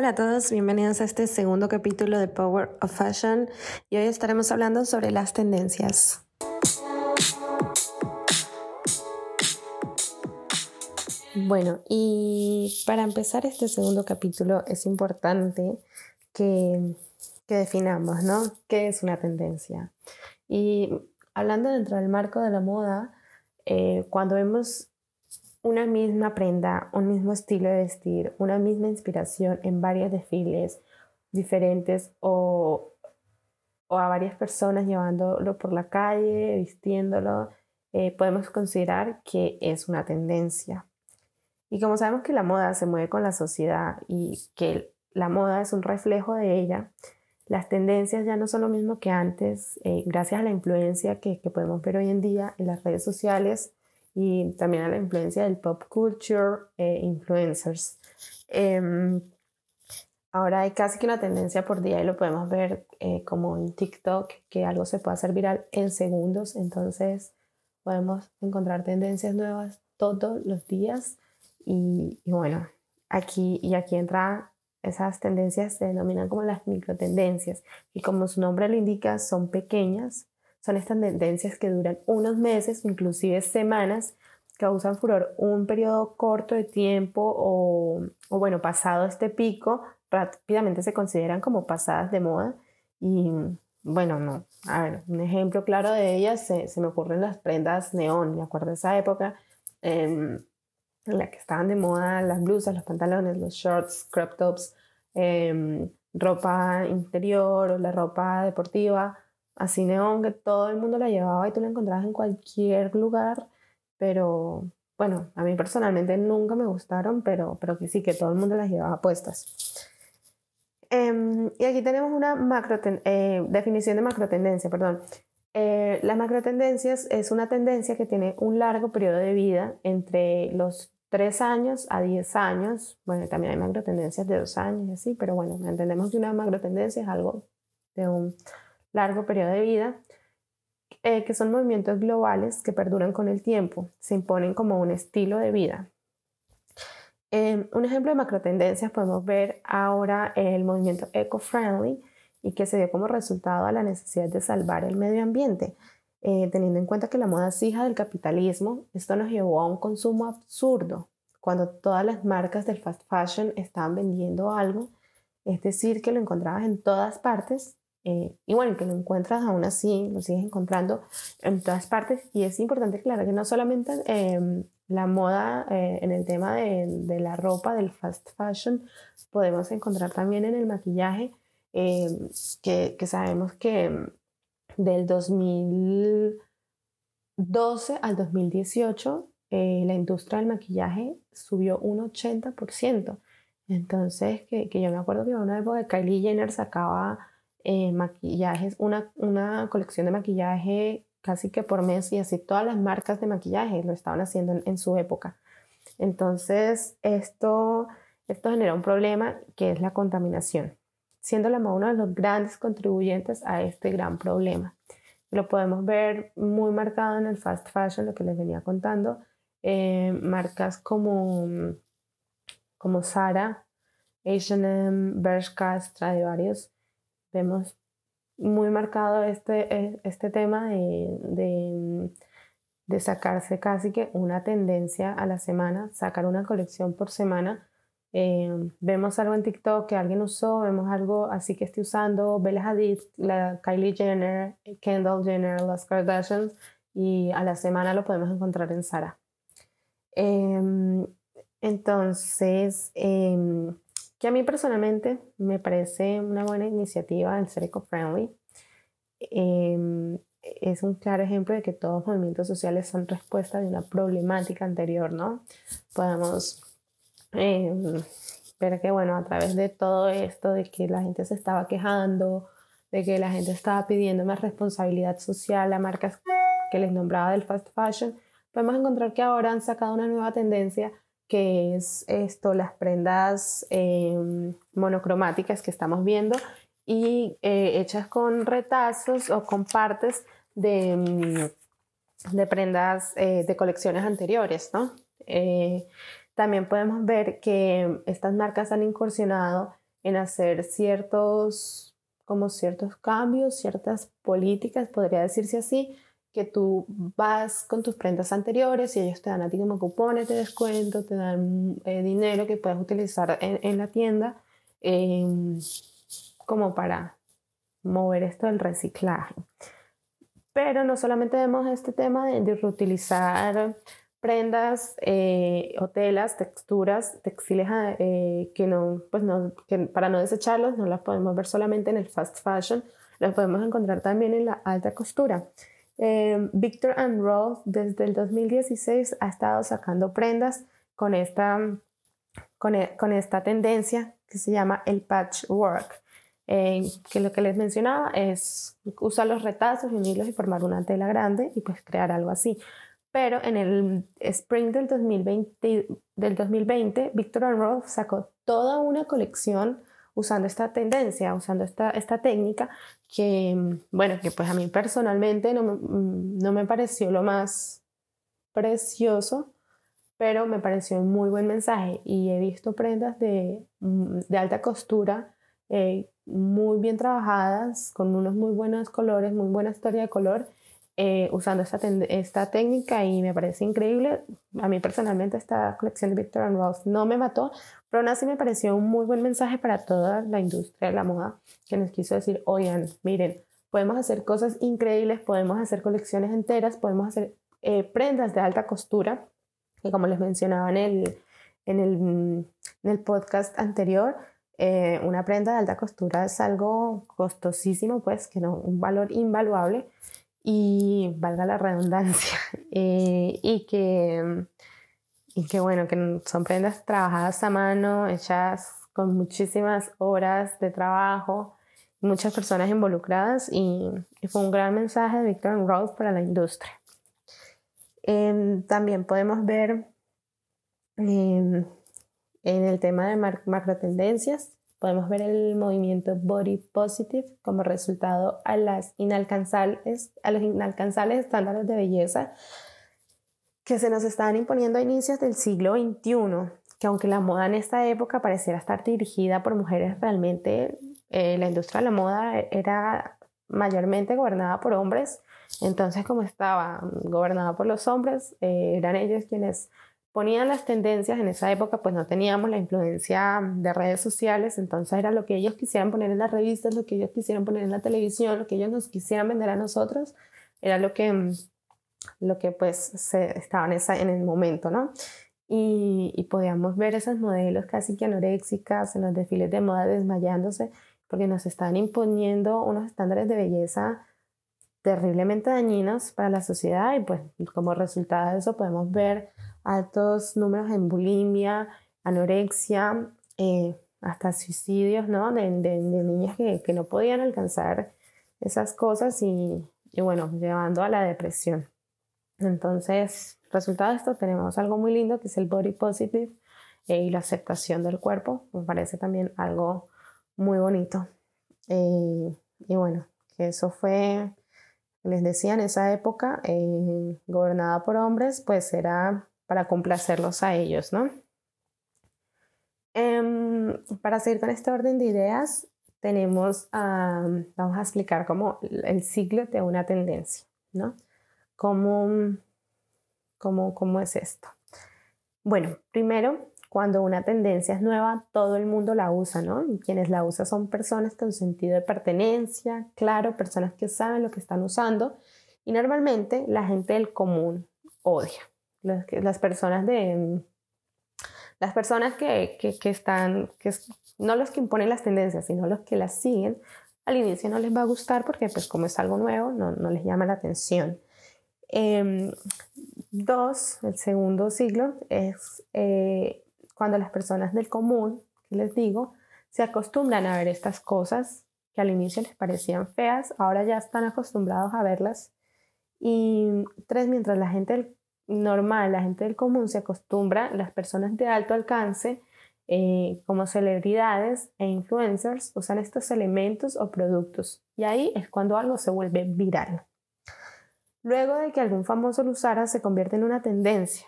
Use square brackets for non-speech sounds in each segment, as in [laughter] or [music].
Hola a todos, bienvenidos a este segundo capítulo de Power of Fashion y hoy estaremos hablando sobre las tendencias. Bueno, y para empezar este segundo capítulo es importante que, definamos, ¿no? ¿Qué es una tendencia? Y hablando dentro del marco de la moda, eh, cuando vemos una misma prenda, un mismo estilo de vestir, una misma inspiración en varios desfiles diferentes o, a varias personas llevándolo por la calle, vistiéndolo, eh, podemos considerar que es una tendencia. Y como sabemos que la moda se mueve con la sociedad y que la moda es un reflejo de ella, las tendencias ya no son lo mismo que antes, eh, gracias a la influencia que, que podemos ver hoy en día en las redes sociales y también a la influencia del pop culture e influencers. Em, ahora hay casi que una tendencia por día y lo podemos ver eh, como en TikTok, que algo se puede hacer viral en segundos, entonces podemos encontrar tendencias nuevas todos los días y, bueno, aquí y aquí entra esas tendencias se denominan como las microtendencias y como su nombre lo indica son pequeñas son estas tendencias que duran unos meses, inclusive semanas, causan furor un periodo corto de tiempo o, bueno, pasado este pico, rápidamente se consideran como pasadas de moda y bueno, no. A ver, un ejemplo claro de ellas se, me ocurren las prendas neón, me acuerdo de esa época en la que estaban de moda las blusas, los pantalones, los shorts, crop tops, em, ropa interior o la ropa deportiva así neón que todo el mundo la llevaba y tú la encontrabas en cualquier lugar, pero bueno, a mí personalmente nunca me gustaron, pero, pero que sí, que todo el mundo las llevaba puestas. Em, y aquí tenemos una macro eh, definición de macrotendencia, perdón. Eh, las macrotendencias es una tendencia que tiene un largo periodo de vida entre los 3 años a 10 años. Bueno, también hay macrotendencias de 2 años y así, pero bueno, entendemos que una macrotendencia es algo de un largo periodo de vida, eh, que son movimientos globales que perduran con el tiempo, se imponen como un estilo de vida. Eh, un ejemplo de macrotendencias podemos ver ahora el movimiento eco-friendly y que se dio como resultado a la necesidad de salvar el medio ambiente. Eh, teniendo en cuenta que la moda es hija del capitalismo, esto nos llevó a un consumo absurdo, cuando todas las marcas del fast fashion estaban vendiendo algo, es decir, que lo encontrabas en todas partes eh, y bueno, que lo encuentras aún así, lo sigues encontrando en todas partes. Y es importante, claro, que no solamente em, la moda eh, en el tema de, de, la ropa, del fast fashion, podemos encontrar también en el maquillaje, em, que, que, sabemos que em, del 2012 al 2018 eh, la industria del maquillaje subió un 80%. Entonces, que, que yo me acuerdo que una época Kylie Jenner sacaba eh, maquillajes, una, una, colección de maquillaje casi que por mes y así todas las marcas de maquillaje lo estaban haciendo en, su época. Entonces, esto, esto genera un problema que es la contaminación, siendo la moda uno de los grandes contribuyentes a este gran problema. Lo podemos ver muy marcado en el fast fashion, lo que les venía contando. Eh, marcas como, como Zara, H&M, Bershka, Stradivarius, vemos muy marcado este, e, este tema de, de, sacarse casi que una tendencia a la semana, sacar una colección por semana. Eh, vemos algo en TikTok que alguien usó, vemos algo así que esté usando, Bella Hadid, la Kylie Jenner, Kendall Jenner, las Kardashians, y a la semana lo podemos encontrar en Zara. Em, entonces, em, que a mí personalmente me parece una buena iniciativa el ser eco-friendly. Em, es un claro ejemplo de que todos los movimientos sociales son respuesta de una problemática anterior, ¿no? Podemos em, ver que, bueno, a través de todo esto, de que la gente se estaba quejando, de que la gente estaba pidiendo más responsabilidad social a marcas que les nombraba del fast fashion, podemos encontrar que ahora han sacado una nueva tendencia que es esto, las prendas em, monocromáticas que estamos viendo y eh, hechas con retazos o con partes de, mm, de prendas eh, de colecciones anteriores, ¿no? Eh, también podemos ver que estas marcas han incursionado en hacer ciertos, como ciertos cambios, ciertas políticas, podría decirse así, que tú vas con tus prendas anteriores y ellos te dan a ti como cupones de descuento, te dan eh, dinero que puedes utilizar en, la tienda em, como para mover esto del reciclaje. Pero no solamente vemos este tema de, reutilizar prendas eh, o telas, texturas, textiles eh, que no, pues no, que para no desecharlos no las podemos ver solamente en el fast fashion, las podemos encontrar también en la alta costura. Eh, Victor and Rolf desde el 2016 ha estado sacando prendas con esta, con, e, con esta tendencia que se llama el patchwork. Que lo que les mencionaba es usar los retazos unirlos y formar una tela grande y pues crear algo así. Pero en el spring del 2020, del 2020 Victor Rolf sacó toda una colección usando esta tendencia, usando esta, esta técnica que, bueno, que pues a mí personalmente no me, no me pareció lo más precioso, pero me pareció un muy buen mensaje y he visto prendas de, de alta costura eh, muy bien trabajadas, con unos muy buenos colores, muy buena historia de color, eh, usando esta, esta técnica y me parece increíble. A mí personalmente esta colección de Victor Rolf no me mató, pero aún así me pareció un muy buen mensaje para toda la industria de la moda que nos quiso decir, oigan, miren, podemos hacer cosas increíbles, podemos hacer colecciones enteras, podemos hacer eh, prendas de alta costura, que como les mencionaba en el, en el, en el podcast anterior, eh, una prenda de alta costura es algo costosísimo, pues que no, un valor invaluable y valga la redundancia, [laughs] eh, y que, y que bueno, que son prendas trabajadas a mano, hechas con muchísimas horas de trabajo, muchas personas involucradas y, fue un gran mensaje de Victor Rose para la industria. Em, también podemos ver em, en el tema de macro tendencias, podemos ver el movimiento body positive como resultado a las inalcanzables, a los inalcanzables estándares de belleza que se nos estaban imponiendo a inicios del siglo XXI, que aunque la moda en esta época pareciera estar dirigida por mujeres, realmente eh, la industria de la moda era mayormente gobernada por hombres, entonces como estaba gobernada por los hombres, eh, eran ellos quienes ponían las tendencias, en esa época pues no teníamos la influencia de redes sociales, entonces era lo que ellos quisieran poner en las revistas, lo que ellos quisieran poner en la televisión, lo que ellos nos quisieran vender a nosotros, era lo que, lo que pues se, estaba en, esa, en el momento, ¿no? Y, y podíamos ver esos modelos casi que anoréxicas en los desfiles de moda desmayándose porque nos estaban imponiendo unos estándares de belleza terriblemente dañinos para la sociedad y pues como resultado de eso podemos ver altos números en bulimia, anorexia, eh, hasta suicidios, ¿no? De, niñas que, no podían alcanzar esas cosas y, bueno, llevando a la depresión. Entonces, resultado de esto, tenemos algo muy lindo que es el body positive eh, y la aceptación del cuerpo. Me parece también algo muy bonito. Eh, y bueno, que eso fue, les decía, en esa época, gobernada por hombres, pues era para complacerlos a ellos, ¿no? Em, para seguir con este orden de ideas, tenemos, vamos a explicar como el ciclo de una tendencia, ¿no? ¿Cómo, cómo, cómo es esto? Bueno, primero, cuando una tendencia es nueva, todo el mundo la usa, ¿no? Y quienes la usan son personas con sentido de pertenencia, claro, personas que saben lo que están usando y normalmente la gente del común odia las personas de las personas que, que, están, que no los que imponen las tendencias, sino los que las siguen, al inicio no les va a gustar porque pues como es algo nuevo, no, no les llama la atención. Em, dos, el segundo siglo es eh, cuando las personas del común, que les digo, se acostumbran a ver estas cosas que al inicio les parecían feas, ahora ya están acostumbrados a verlas. Y tres, mientras la gente del normal, la gente del común se acostumbra, las personas de alto alcance, eh, como celebridades e influencers, usan estos elementos o productos. Y ahí es cuando algo se vuelve viral. Luego de que algún famoso lo usara, se convierte en una tendencia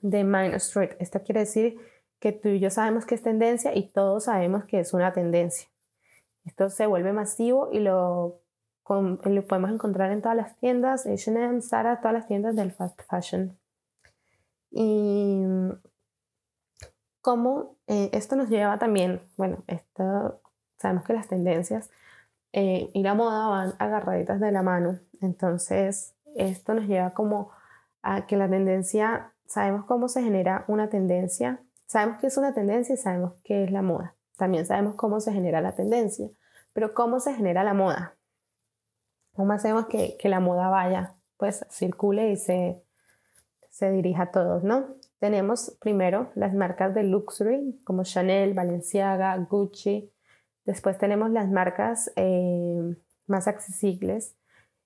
de Main Street. Esto quiere decir que tú y yo sabemos que es tendencia y todos sabemos que es una tendencia. Esto se vuelve masivo y lo, lo podemos encontrar en todas las tiendas, H&M, Zara, todas las tiendas del fast fashion. Y cómo eh, esto nos lleva también, bueno, esto, sabemos que las tendencias eh, y la moda van agarraditas de la mano, entonces esto nos lleva como a que la tendencia, sabemos cómo se genera una tendencia, sabemos que es una tendencia y sabemos qué es la moda, también sabemos cómo se genera la tendencia, pero cómo se genera la moda, cómo hacemos que, que la moda vaya, pues circule y se, se dirija a todos, ¿no? Tenemos primero las marcas de luxury como Chanel, Balenciaga, Gucci. Después tenemos las marcas eh, más accesibles,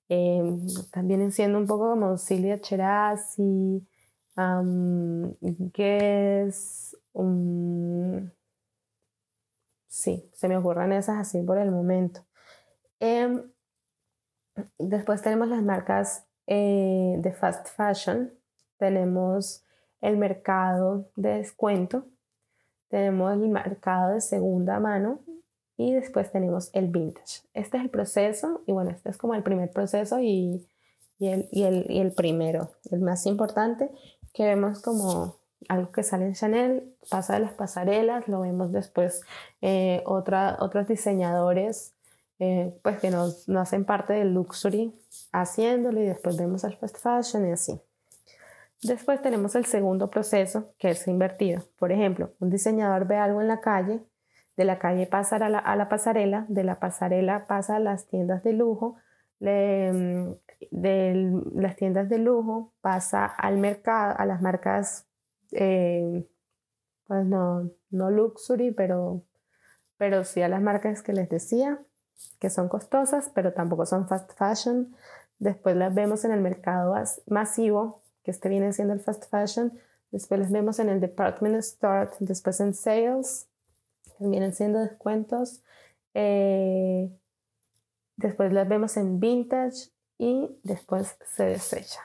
eh, también siendo un poco como Silvia Cherasi, um, Guess, sí, se me ocurren esas así por el momento. Em, después tenemos las marcas eh, de fast fashion, tenemos el mercado de descuento, tenemos el mercado de segunda mano. Y después tenemos el vintage. Este es el proceso y bueno, este es como el primer proceso y, el, y, el, primero, el más importante, que vemos como algo que sale en Chanel, pasa de las pasarelas, lo vemos después eh, otra, otros diseñadores eh, pues que nos, no hacen parte del luxury haciéndolo y después vemos al fast fashion y así. Después tenemos el segundo proceso, que es invertido. Por ejemplo, un diseñador ve algo en la calle, de la calle pasa a la, pasarela, de la pasarela pasa a las tiendas de lujo, mm, de las tiendas de lujo pasa al mercado, a las marcas, eh, pues no, no luxury, pero, pero sí a las marcas que les decía, que son costosas, pero tampoco son fast fashion. Después las vemos en el mercado masivo, que este viene siendo el fast fashion. Después les vemos en el department store, después en sales, que vienen siendo descuentos. Eh, después las vemos en vintage y después se desecha.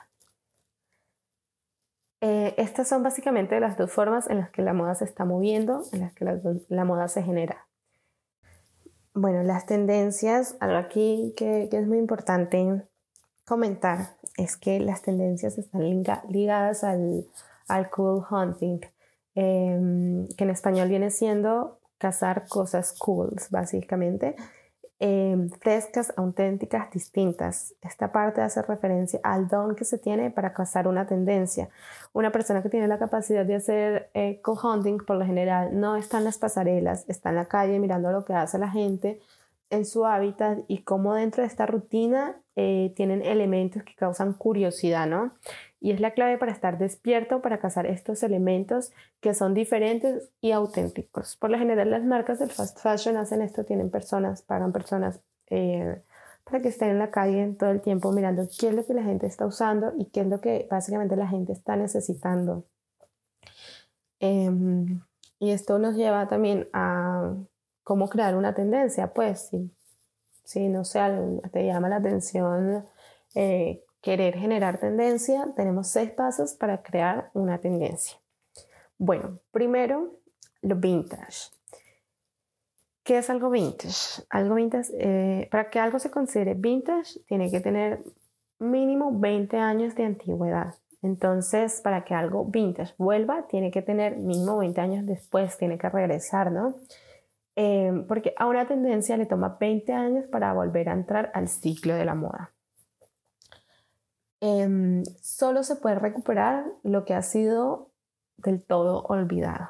Eh, estas son básicamente las dos formas en las que la moda se está moviendo, en las que la, moda se genera. Bueno, las tendencias, algo aquí que, es muy importante comentar es que las tendencias están ligadas al, al cool hunting, em, que en español viene siendo cazar cosas cool, básicamente, em, frescas, auténticas, distintas. Esta parte hace referencia al don que se tiene para cazar una tendencia. Una persona que tiene la capacidad de hacer eh, cool hunting, por lo general, no está en las pasarelas, está en la calle mirando lo que hace la gente en su hábitat y cómo dentro de esta rutina eh, tienen elementos que causan curiosidad, ¿no? Y es la clave para estar despierto, para cazar estos elementos que son diferentes y auténticos. Por lo general las marcas del fast fashion hacen esto, tienen personas, pagan personas eh, para que estén en la calle todo el tiempo mirando qué es lo que la gente está usando y qué es lo que básicamente la gente está necesitando. Em, y esto nos lleva también a cómo crear una tendencia, pues si, si no sé, te llama la atención eh, querer generar tendencia, tenemos seis pasos para crear una tendencia. Bueno, primero, lo vintage. ¿Qué es algo vintage? Algo vintage, eh, para que algo se considere vintage, tiene que tener mínimo 20 años de antigüedad. Entonces, para que algo vintage vuelva, tiene que tener mínimo 20 años después, tiene que regresar, ¿no? Em, porque a una tendencia le toma 20 años para volver a entrar al ciclo de la moda. Em, solo se puede recuperar lo que ha sido del todo olvidado.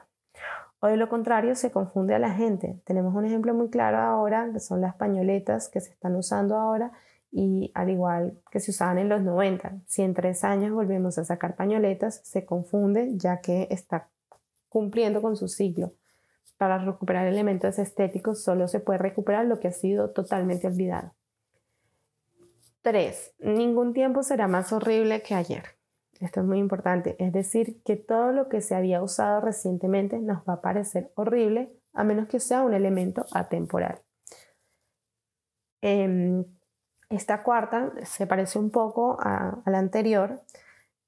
O de lo contrario, se confunde a la gente. Tenemos un ejemplo muy claro ahora, que son las pañoletas que se están usando ahora y al igual que se usaban en los 90. Si en tres años volvemos a sacar pañoletas, se confunde ya que está cumpliendo con su ciclo para recuperar elementos estéticos solo se puede recuperar lo que ha sido totalmente olvidado. 3. Ningún tiempo será más horrible que ayer. Esto es muy importante, es decir, que todo lo que se había usado recientemente nos va a parecer horrible a menos que sea un elemento atemporal. Em, esta cuarta se parece un poco a la anterior,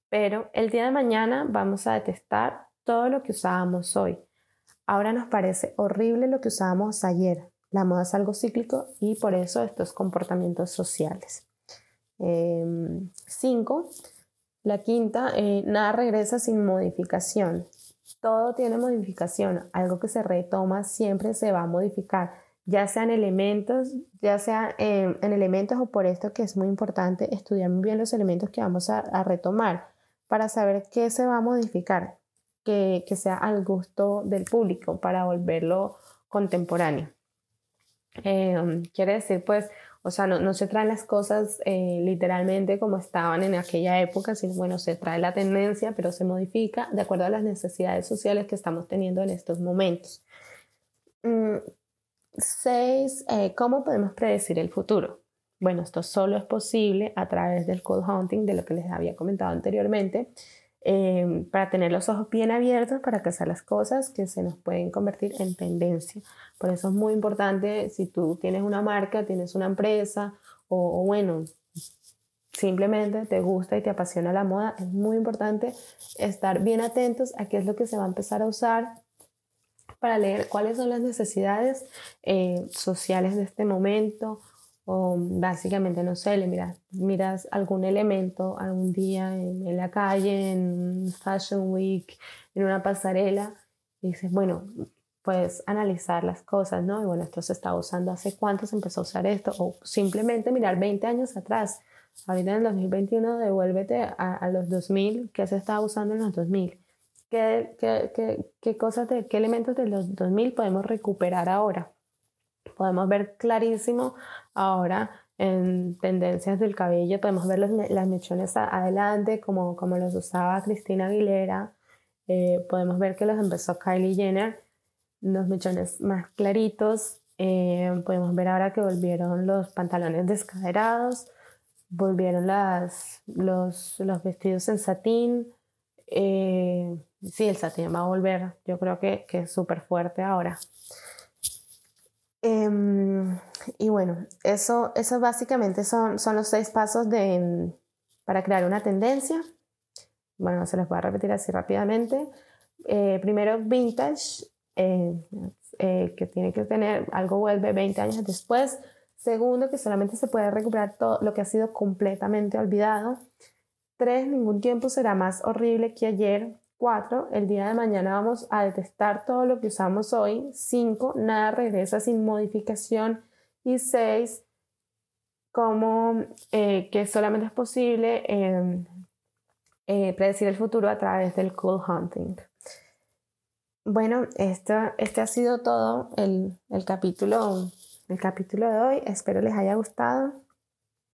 pero el día de mañana vamos a detestar todo lo que usábamos hoy ahora nos parece horrible lo que usábamos ayer. La moda es algo cíclico y por eso estos comportamientos sociales. Em, cinco, la quinta, eh, nada regresa sin modificación. Todo tiene modificación. Algo que se retoma siempre se va a modificar, ya sean elementos, ya sea en, elementos o por esto que es muy importante estudiar muy bien los elementos que vamos a, retomar para saber qué se va a modificar, que, sea al gusto del público para volverlo contemporáneo. Em, quiere decir, pues, o sea, no, se traen las cosas eh, literalmente como estaban en aquella época, sino bueno, se trae la tendencia, pero se modifica de acuerdo a las necesidades sociales que estamos teniendo en estos momentos. Mm, seis, eh, ¿cómo podemos predecir el futuro? Bueno, esto solo es posible a través del code hunting, de lo que les había comentado anteriormente, eh, para tener los ojos bien abiertos para cazar las cosas que se nos pueden convertir en tendencia. Por eso es muy importante si tú tienes una marca, tienes una empresa o, bueno, simplemente te gusta y te apasiona la moda, es muy importante estar bien atentos a qué es lo que se va a empezar a usar para leer cuáles son las necesidades eh, sociales de este momento o básicamente, no sé, le miras, miras algún elemento algún día en, la calle, en Fashion Week, en una pasarela, y dices, bueno, puedes analizar las cosas, ¿no? Y bueno, esto se está usando hace cuánto se empezó a usar esto, o simplemente mirar 20 años atrás. Ahorita en el 2021 devuélvete a, a los 2000, ¿qué se estaba usando en los 2000? ¿Qué, qué, qué, qué cosas, de, qué elementos de los 2000 podemos recuperar ahora? Podemos ver clarísimo ahora en tendencias del cabello, podemos ver las mechones adelante como, como los usaba Cristina Aguilera, eh, podemos ver que los empezó Kylie Jenner, los mechones más claritos, eh, podemos ver ahora que volvieron los pantalones descaderados, volvieron las, los, los vestidos en satín, eh, sí, el satín va a volver, yo creo que, que es súper fuerte ahora. Em, y bueno, eso, eso básicamente son, son los seis pasos de, para crear una tendencia. Bueno, se los voy a repetir así rápidamente. Eh, primero, vintage, eh, eh, que tiene que tener, algo vuelve 20 años después. Segundo, que solamente se puede recuperar todo lo que ha sido completamente olvidado. Tres, ningún tiempo será más horrible que ayer. 4. El día de mañana vamos a detestar todo lo que usamos hoy. 5. Nada regresa sin modificación. Y 6. Como eh, que solamente es posible em, eh, predecir el futuro a través del cool hunting. Bueno, esto, este ha sido todo el, el, capítulo, el capítulo de hoy. Espero les haya gustado.